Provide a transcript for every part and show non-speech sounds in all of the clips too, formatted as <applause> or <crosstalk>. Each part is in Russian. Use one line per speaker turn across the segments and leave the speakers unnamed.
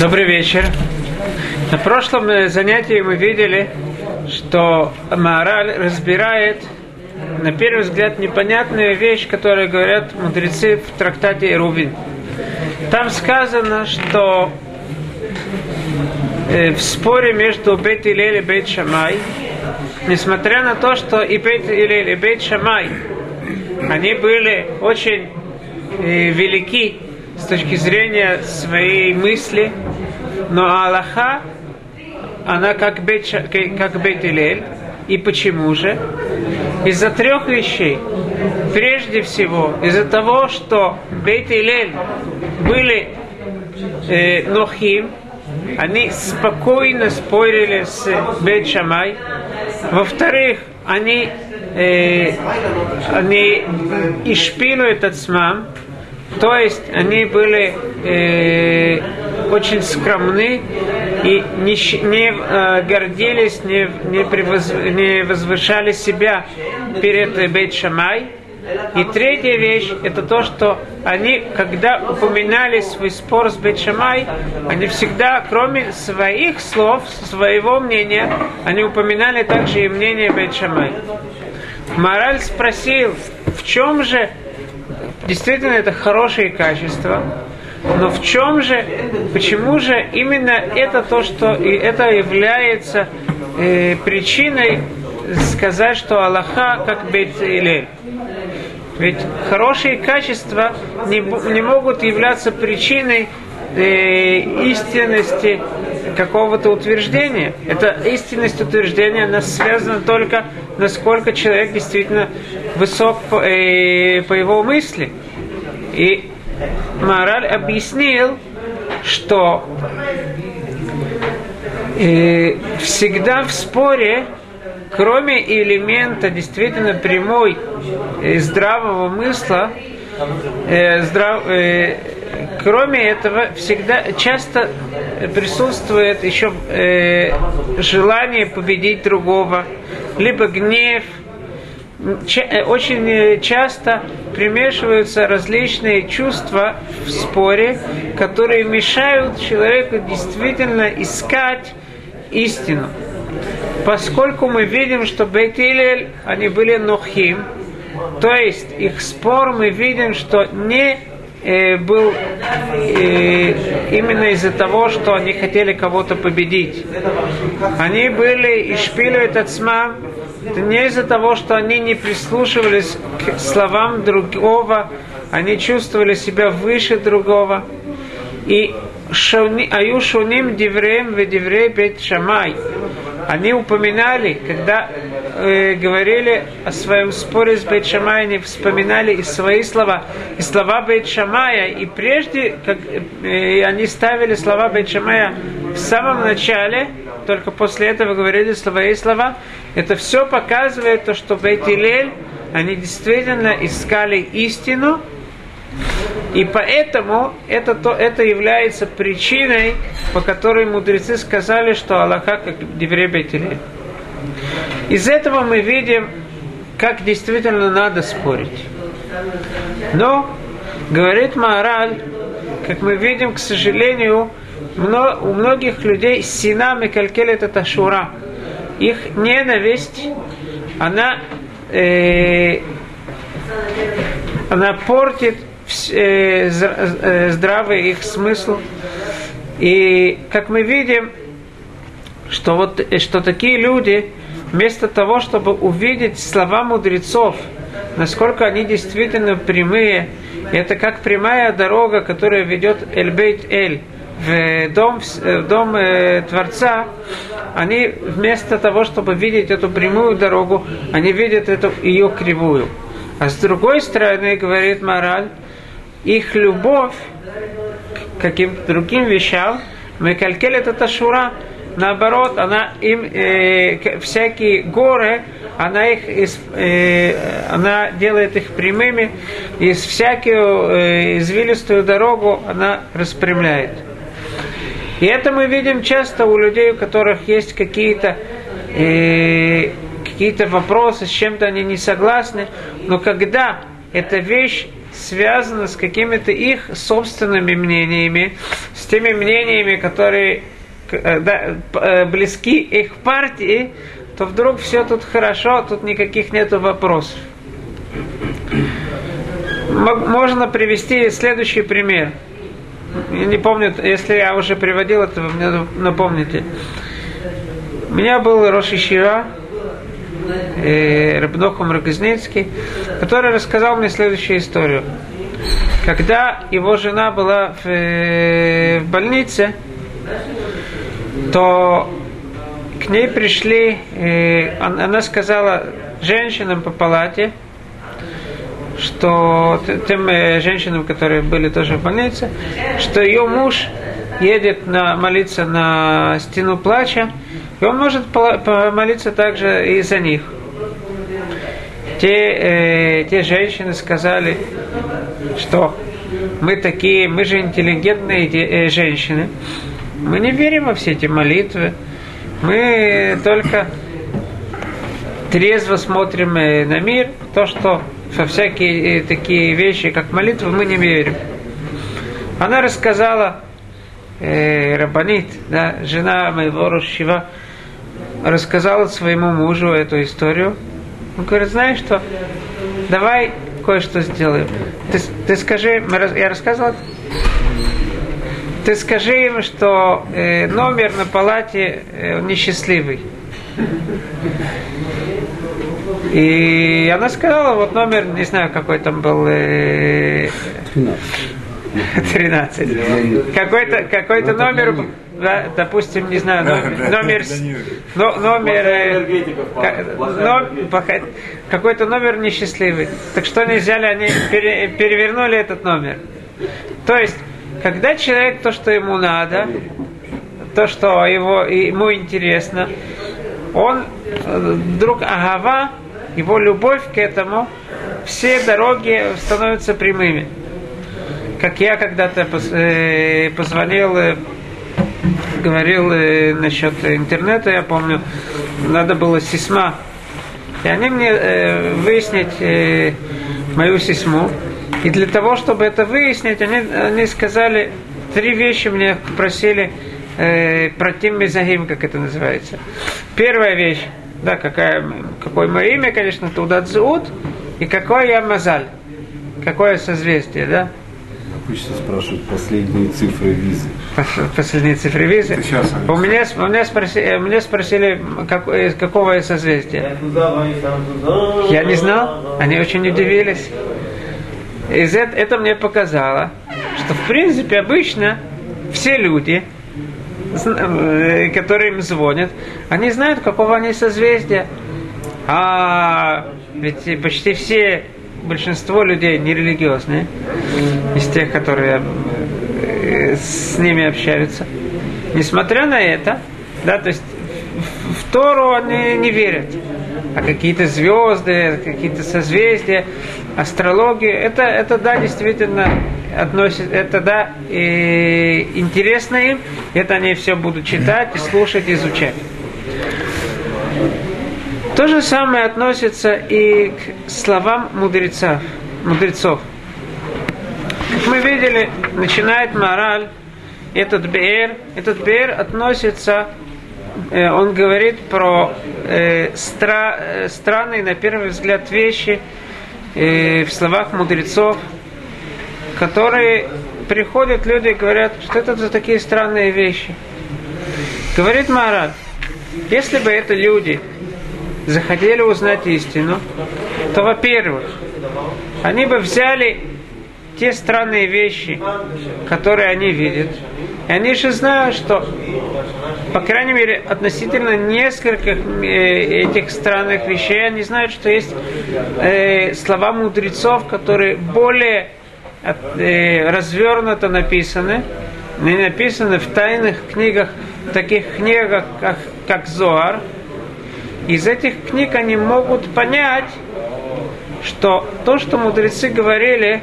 Добрый вечер. На прошлом э, занятии мы видели, что Маораль разбирает на первый взгляд непонятную вещь, которую говорят мудрецы в трактате Ирувин. Там сказано, что э, в споре между Бет Илель и Бет Шамай, несмотря на то, что и Бет Илель, и Бет Шамай, они были очень э, велики с точки зрения своей мысли, но Аллаха, она как Бет, как Бет Илель, и почему же? Из-за трех вещей. Прежде всего, из-за того, что Бейт Илель были э, Нохим, они спокойно спорили с Бейт Шамай. Во-вторых, они, э, они ишпилуют от смам, то есть они были э, очень скромны и не, не э, гордились, не, не, превоз, не возвышали себя перед Бейт Шамай. И третья вещь, это то, что они, когда упоминали свой спор с Бетшамай, они всегда, кроме своих слов, своего мнения, они упоминали также и мнение Бетшамай. Мораль спросил, в чем же действительно это хорошие качества, но в чем же, почему же именно это то, что и это является э, причиной сказать, что Аллаха как Бейт Илель? Ведь хорошие качества не, не могут являться причиной э, истинности какого-то утверждения. Это истинность утверждения, она связана только, насколько человек действительно высок по, э, по его мысли. И Мораль объяснил, что э, всегда в споре, кроме элемента действительно прямой э, здравого мысла, э, здрав, э, кроме этого, всегда часто присутствует еще э, желание победить другого, либо гнев, Э, очень э, часто примешиваются различные чувства в споре, которые мешают человеку действительно искать истину. Поскольку мы видим, что Бейт они были нохим, то есть их спор мы видим, что не э, был э, именно из-за того, что они хотели кого-то победить. Они были и шпили этот это не из-за того, что они не прислушивались к словам другого, они чувствовали себя выше другого. И аю шуним дивреем в диврей бет шамай. Они упоминали, когда э, говорили о своем споре с Бейт Шамай, они вспоминали и свои слова, и слова Бейт Шамая, и прежде, как э, они ставили слова Бейт Шамая в самом начале, только после этого говорили свои слова, это все показывает то, что Бейт Илель, они действительно искали истину, и поэтому это, то, это является причиной, по которой мудрецы сказали, что Аллаха как Девре Бейт Илель. Из этого мы видим, как действительно надо спорить. Но, говорит Маораль, как мы видим, к сожалению, у многих людей сина Микалькелет это шура. Их ненависть, она, э, она портит э, э, здравый их смысл. И как мы видим, что вот что такие люди, вместо того, чтобы увидеть слова мудрецов, насколько они действительно прямые, это как прямая дорога, которая ведет Эль-Бейт-Эль в дом, в дом э, Творца, они вместо того, чтобы видеть эту прямую дорогу, они видят эту ее кривую. А с другой стороны, говорит мораль, их любовь к каким-то другим вещам, Мекалькель это шура, наоборот, она им э, всякие горы, она их из, э, она делает их прямыми, из всякую э, извилистую дорогу она распрямляет. И это мы видим часто у людей, у которых есть какие-то э, какие-то вопросы, с чем-то они не согласны, но когда эта вещь связано с какими-то их собственными мнениями, с теми мнениями, которые да, э, близки их партии, то вдруг все тут хорошо, тут никаких нету вопросов. Можно привести следующий пример. Я не помню, если я уже приводил это, вы мне напомните. У меня был Роши Шира, э, Рабнохум Рогозницкий, который рассказал мне следующую историю. Когда его жена была в, э, в больнице, то к ней пришли, э, она сказала женщинам по палате, что тем э, женщинам, которые были тоже в больнице, что ее муж едет на, молиться на стену плача, и он может помолиться также и за них. Те, э, те женщины сказали, что мы такие, мы же интеллигентные э, женщины, мы не верим во все эти молитвы, мы только трезво смотрим э, на мир, то, что во всякие э, такие вещи, как молитвы, мы не верим. Она рассказала, э, Рабанит, да, жена моего Рушива, рассказала своему мужу эту историю. Он говорит, знаешь что, давай кое-что сделаем. Ты, ты скажи, я рассказывал ты скажи им, что э, номер на палате э, несчастливый. И она сказала, вот номер, не знаю, какой там был... Э, 13. Какой-то какой номер, да, допустим, не знаю, номер, номер, номер какой-то номер несчастливый. Так что они взяли, они перевернули этот номер. То есть когда человек то, что ему надо, то, что его, ему интересно, он вдруг агава, его любовь к этому, все дороги становятся прямыми. Как я когда-то э, позвонил, э, говорил э, насчет интернета, я помню, надо было сисма. И они мне выяснить мою сисму. И для того, чтобы это выяснить, они, они сказали, три вещи мне просили э, про Тим Мизагим, как это называется. Первая вещь, да, какая, какое мое имя, конечно, Тудат Зуд, и какой я Мазаль, какое созвездие, да.
Обычно спрашивают последние цифры визы.
Последние цифры визы. У меня, у меня спросили, меня спросили как, из какого я созвездия. Я не знал, они очень удивились это, это мне показало, что в принципе обычно все люди, э, которые им звонят, они знают, какого они созвездия. А ведь почти все, большинство людей нерелигиозные, из тех, которые э, с ними общаются. Несмотря на это, да, то есть в Тору они не верят. А какие-то звезды, какие-то созвездия, астрология, это, это да, действительно относит, это да, и интересно им, это они все будут читать слушать, изучать. То же самое относится и к словам мудрецов. мудрецов. Как мы видели, начинает мораль, этот Беэр, этот Беэр относится, он говорит про э, стра, э, странные, на первый взгляд, вещи, и в словах мудрецов, которые приходят люди и говорят, что это за такие странные вещи. Говорит Марат, если бы это люди захотели узнать истину, то, во-первых, они бы взяли те странные вещи, которые они видят, и они же знают, что, по крайней мере, относительно нескольких э, этих странных вещей, они знают, что есть э, слова мудрецов, которые более э, развернуто написаны, не написаны в тайных книгах, таких книгах, как, как Зоар. Из этих книг они могут понять, что то, что мудрецы говорили,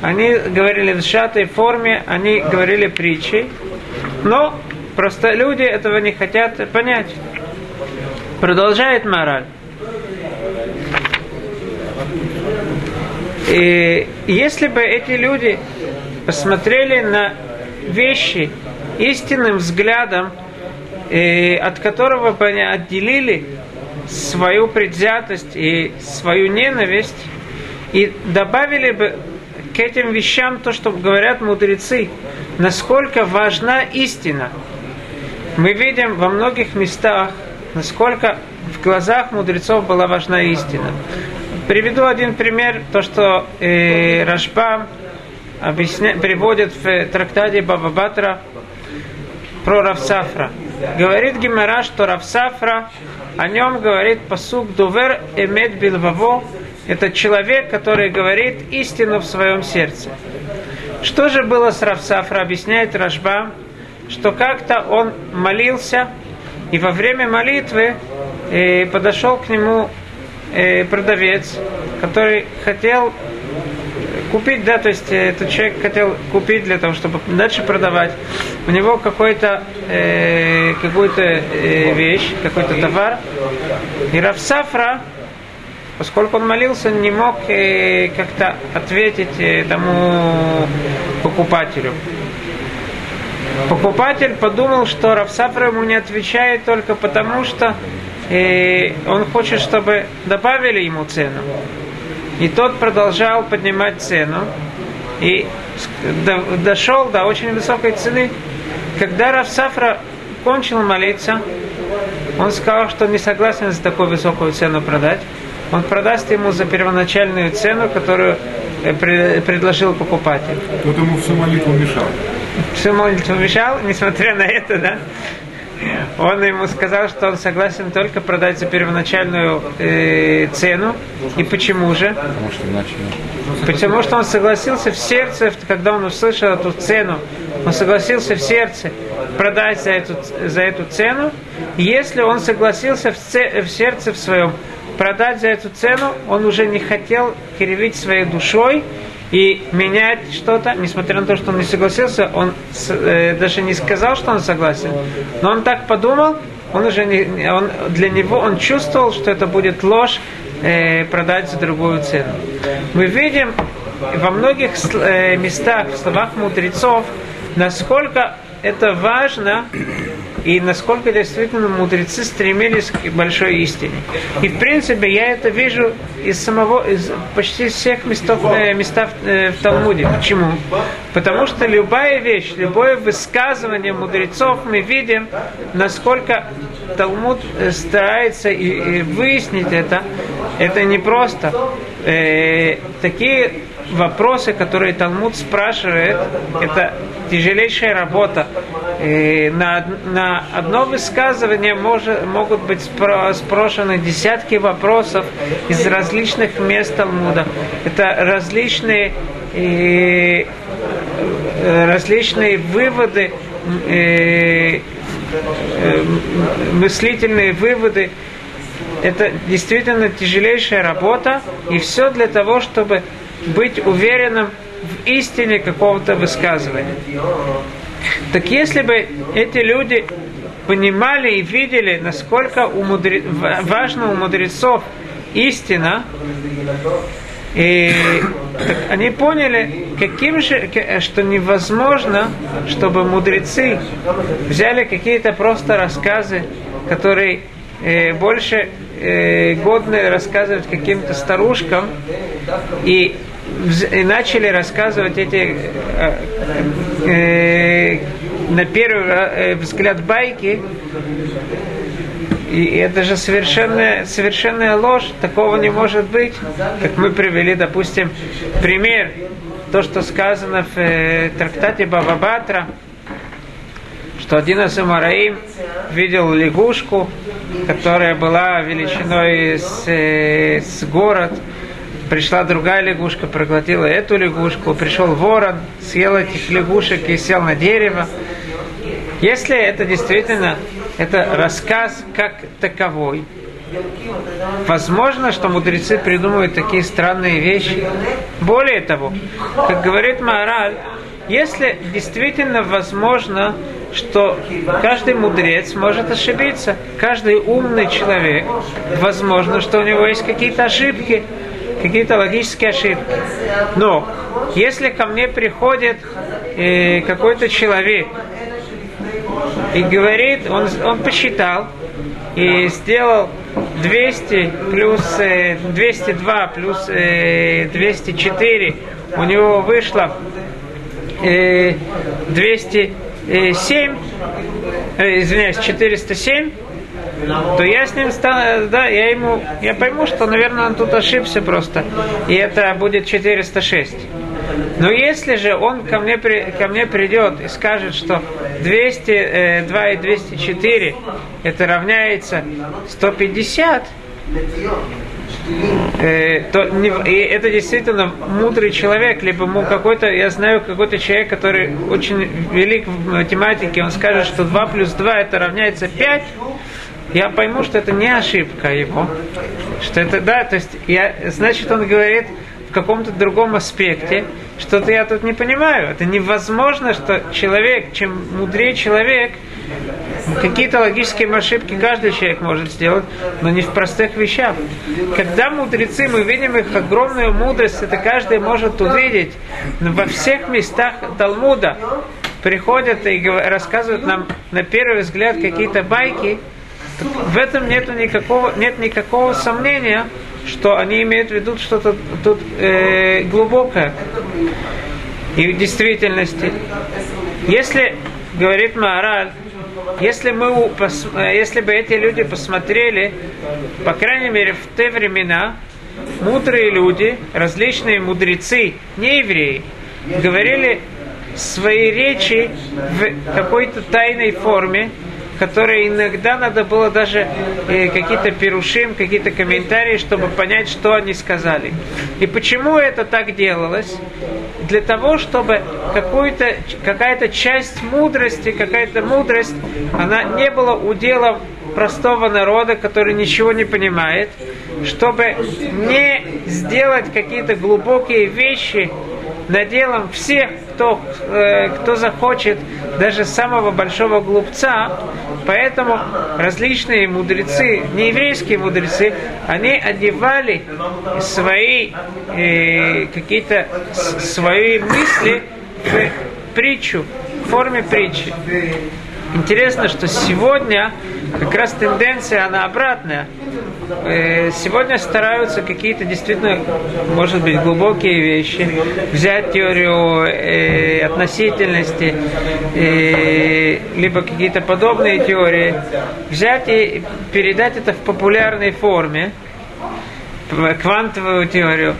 они говорили в сжатой форме, они говорили притчей, но просто люди этого не хотят понять. Продолжает мораль. И если бы эти люди посмотрели на вещи истинным взглядом, э, от которого бы они отделили свою предвзятость и свою ненависть, и добавили бы к этим вещам то, что говорят мудрецы, насколько важна истина. Мы видим во многих местах, насколько в глазах мудрецов была важна истина. Приведу один пример, то, что э, Рашба объясня, приводит в трактате Баба Батра про Равсафра. Говорит Гимара, что Равсафра, о нем говорит посук Дувер Эмет Билваво, это человек, который говорит истину в своем сердце. Что же было с Равсафра, объясняет Рашба, что как-то он молился, и во время молитвы э, подошел к нему э, продавец, который хотел купить, да, то есть э, этот человек хотел купить для того, чтобы дальше продавать. У него какой-то э, какую-то э, вещь, какой-то товар. И Равсафра, поскольку он молился, не мог э, как-то ответить э, тому покупателю. Покупатель подумал, что Равсафра ему не отвечает только потому, что э, он хочет, чтобы добавили ему цену. И тот продолжал поднимать цену и дошел до очень высокой цены. Когда Равсафра кончил молиться, он сказал, что не согласен за такую высокую цену продать. Он продаст ему за первоначальную цену, которую э, предложил покупатель.
Тот ему всю молитву мешал.
Всю молитву мешал, несмотря на это, да? он ему сказал, что он согласен только продать за первоначальную э, цену. И почему же? Потому что иначе... Потому что он согласился в сердце, когда он услышал эту цену, он согласился в сердце продать за эту, за эту цену. Если он согласился в, в сердце в своем продать за эту цену, он уже не хотел кривить своей душой, и менять что-то, несмотря на то, что он не согласился, он э, даже не сказал, что он согласен, но он так подумал, он уже не, он, для него он чувствовал, что это будет ложь э, продать за другую цену. Мы видим во многих э, местах в словах мудрецов, насколько это важно и насколько действительно мудрецы стремились к большой истине. И в принципе я это вижу из самого, из почти всех местов, э, местах э, в Талмуде. Почему? Потому что любая вещь, любое высказывание мудрецов мы видим, насколько Талмуд э, старается и, и выяснить это. Это не просто. Э, такие вопросы, которые Талмуд спрашивает, это тяжелейшая работа. И на, на одно высказывание может, могут быть спрошены десятки вопросов из различных мест Талмуда. Это различные, и, различные выводы, и, мыслительные выводы. Это действительно тяжелейшая работа, и все для того, чтобы быть уверенным в истине какого-то высказывания. Так если бы эти люди понимали и видели, насколько у мудре... важно у мудрецов истина, и они поняли, каким же, что невозможно, чтобы мудрецы взяли какие-то просто рассказы, которые э, больше э, годны рассказывать каким-то старушкам, и и начали рассказывать эти э, э, на первый э, взгляд байки, и это же совершенная, совершенная ложь, такого не может быть. Как мы привели, допустим, пример, то, что сказано в э, трактате Баба Батра, что один из Амараим видел лягушку, которая была величиной с, э, с город, пришла другая лягушка, проглотила эту лягушку, пришел ворон, съел этих лягушек и сел на дерево. Если это действительно это рассказ как таковой, Возможно, что мудрецы придумывают такие странные вещи. Более того, как говорит Маораль, если действительно возможно, что каждый мудрец может ошибиться, каждый умный человек, возможно, что у него есть какие-то ошибки, какие-то логические ошибки. Но если ко мне приходит э, какой-то человек и говорит, он, он посчитал и сделал 200 плюс э, 202 плюс э, 204, у него вышло э, 207, э, извиняюсь, 407, то я с ним стану, да, я ему, я пойму, что, наверное, он тут ошибся просто, и это будет 406. Но если же он ко мне, при, ко мне придет и скажет, что 202 и 204 это равняется 150, э, то не, и это действительно мудрый человек, либо ему какой-то, я знаю какой-то человек, который очень велик в математике, он скажет, что 2 плюс 2 это равняется 5, я пойму, что это не ошибка его, что это, да, то есть, я, значит, он говорит в каком-то другом аспекте, что-то я тут не понимаю. Это невозможно, что человек, чем мудрее человек, какие-то логические ошибки каждый человек может сделать, но не в простых вещах. Когда мудрецы, мы видим их огромную мудрость, это каждый может увидеть, но во всех местах Талмуда приходят и рассказывают нам на первый взгляд какие-то байки, в этом нет никакого, нет никакого сомнения, что они имеют в виду что-то тут э, глубокое. И в действительности, если, говорит Маораль, если, мы, если бы эти люди посмотрели, по крайней мере, в те времена, мудрые люди, различные мудрецы, не евреи, говорили свои речи в какой-то тайной форме, которые иногда надо было даже э, какие-то перушим, какие-то комментарии, чтобы понять, что они сказали. И почему это так делалось? Для того, чтобы какую-то, какая-то часть мудрости, какая-то мудрость, она не была уделом простого народа, который ничего не понимает, чтобы не сделать какие-то глубокие вещи наделом всех, кто, э, кто захочет, даже самого большого глупца. Поэтому различные мудрецы, нееврейские мудрецы, они одевали свои э, какие-то свои мысли в притчу, в форме притчи. Интересно, что сегодня как раз тенденция, она обратная. Э, сегодня стараются какие-то действительно, может быть, глубокие вещи, взять теорию э, относительности, э, либо какие-то подобные теории, взять и передать это в популярной форме, квантовую теорию,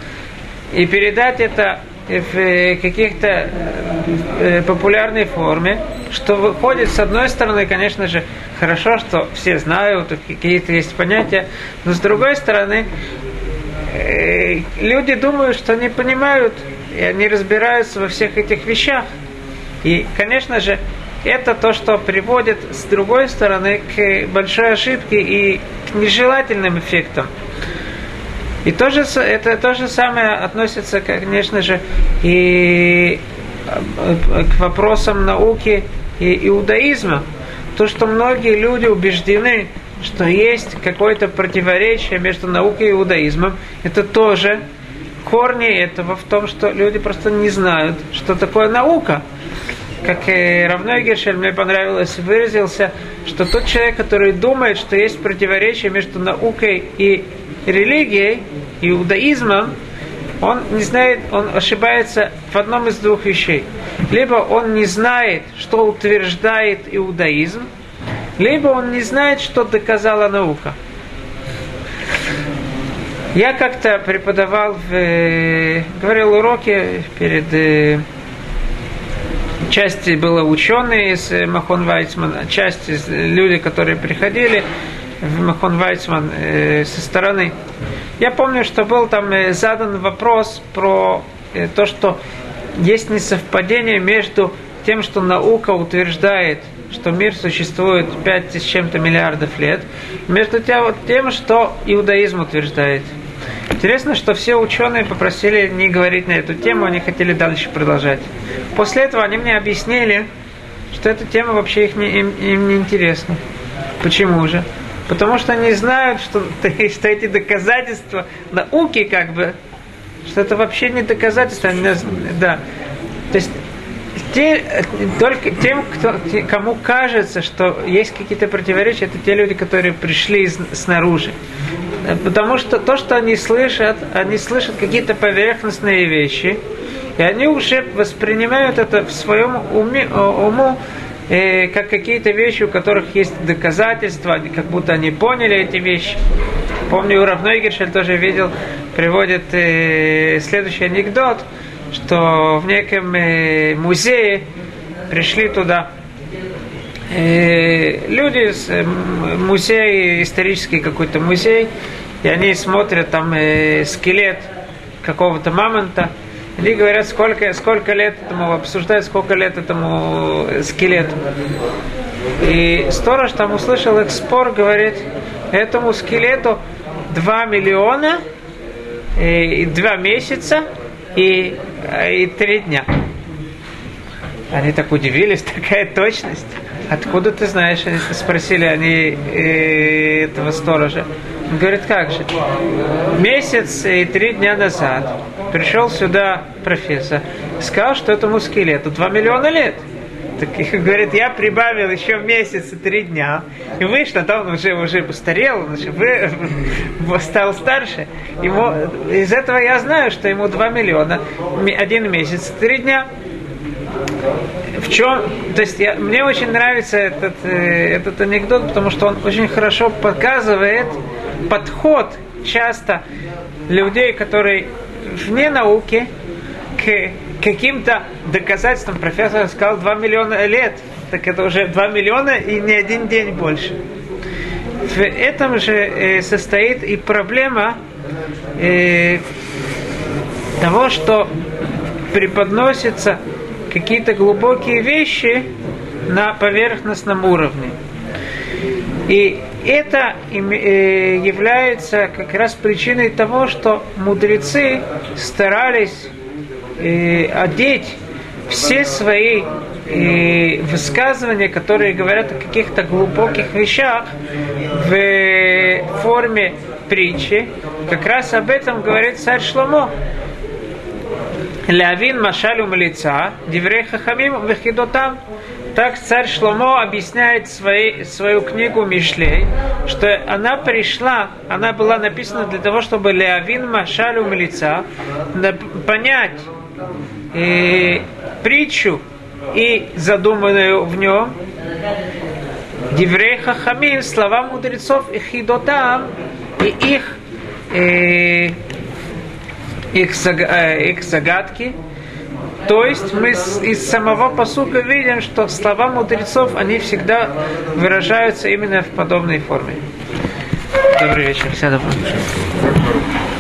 и передать это в э, каких-то э, популярной форме, что выходит, с одной стороны, конечно же, хорошо, что все знают, какие-то есть понятия, но с другой стороны, э, люди думают, что не понимают, и они разбираются во всех этих вещах. И, конечно же, это то, что приводит, с другой стороны, к большой ошибке и к нежелательным эффектам. И то же, это то же самое относится, конечно же, и э, к вопросам науки и иудаизма. То, что многие люди убеждены, что есть какое-то противоречие между наукой и иудаизмом, это тоже корни этого в том, что люди просто не знают, что такое наука. Как и Равной Гершель мне понравилось, выразился, что тот человек, который думает, что есть противоречие между наукой и религией, иудаизмом, он не знает, он ошибается в одном из двух вещей. Либо он не знает, что утверждает иудаизм, либо он не знает, что доказала наука. Я как-то преподавал, в, э, говорил уроки перед э, части было ученые из э, Махон Вайцмана, часть из люди, которые приходили Махон Вайцман э, со стороны. Я помню, что был там э, задан вопрос про э, то, что есть несовпадение между тем, что наука утверждает, что мир существует 5 с чем-то миллиардов лет, между тем, что иудаизм утверждает. Интересно, что все ученые попросили не говорить на эту тему, они хотели дальше продолжать. После этого они мне объяснили, что эта тема вообще их не, им, им не интересна. Почему же? Потому что они знают, что, <laughs> что эти доказательства науки как бы что это вообще не доказательство. Да. То есть те, только тем, кто, кому кажется, что есть какие-то противоречия, это те люди, которые пришли из, снаружи. Потому что то, что они слышат, они слышат какие-то поверхностные вещи, и они уже воспринимают это в своем уме, уму э, как какие-то вещи, у которых есть доказательства, как будто они поняли эти вещи. Помню, у Равнойгершель тоже видел, приводит э, следующий анекдот, что в неком э, музее пришли туда э, люди э, музей, исторический какой-то музей, и они смотрят там э, скелет какого-то мамонта, они говорят, сколько, сколько лет этому, обсуждают, сколько лет этому скелету. И сторож там услышал их спор, говорит, этому скелету 2 миллиона и 2 месяца и, и 3 дня. Они так удивились, <laughs> такая точность. Откуда ты знаешь? Они спросили они э, этого сторожа. Он говорит, как же? Месяц и три дня назад пришел сюда профессор, сказал, что этому скелету 2 миллиона лет. Так, говорит, я прибавил еще месяц и три дня. И вышло, то он уже, уже постарел, он уже вы, <laughs> стал старше. Ему, из этого я знаю, что ему 2 миллиона, один месяц и три дня. В чем, то есть я, мне очень нравится этот, э, этот анекдот, потому что он очень хорошо показывает, подход часто людей, которые вне науки, к каким-то доказательствам. Профессор сказал 2 миллиона лет, так это уже 2 миллиона и не один день больше. В этом же э, состоит и проблема э, того, что преподносятся какие-то глубокие вещи на поверхностном уровне. И это э, является как раз причиной того, что мудрецы старались э, одеть все свои э, высказывания, которые говорят о каких-то глубоких вещах, в форме притчи. Как раз об этом говорит царь Шломо. Лявин Машалю Малица, Диврей Хахамим Вехидотам. Так царь Шломо объясняет свои, свою книгу Мишлей, что она пришла, она была написана для того, чтобы Леавин Машалю Млица понять и притчу и задуманную в нем Диврей Хахамим, слова мудрецов и хидотам, и их, э, их, э, загадки, то есть мы из самого посука видим, что слова мудрецов, они всегда выражаются именно в подобной форме. Добрый вечер, добрый вечер.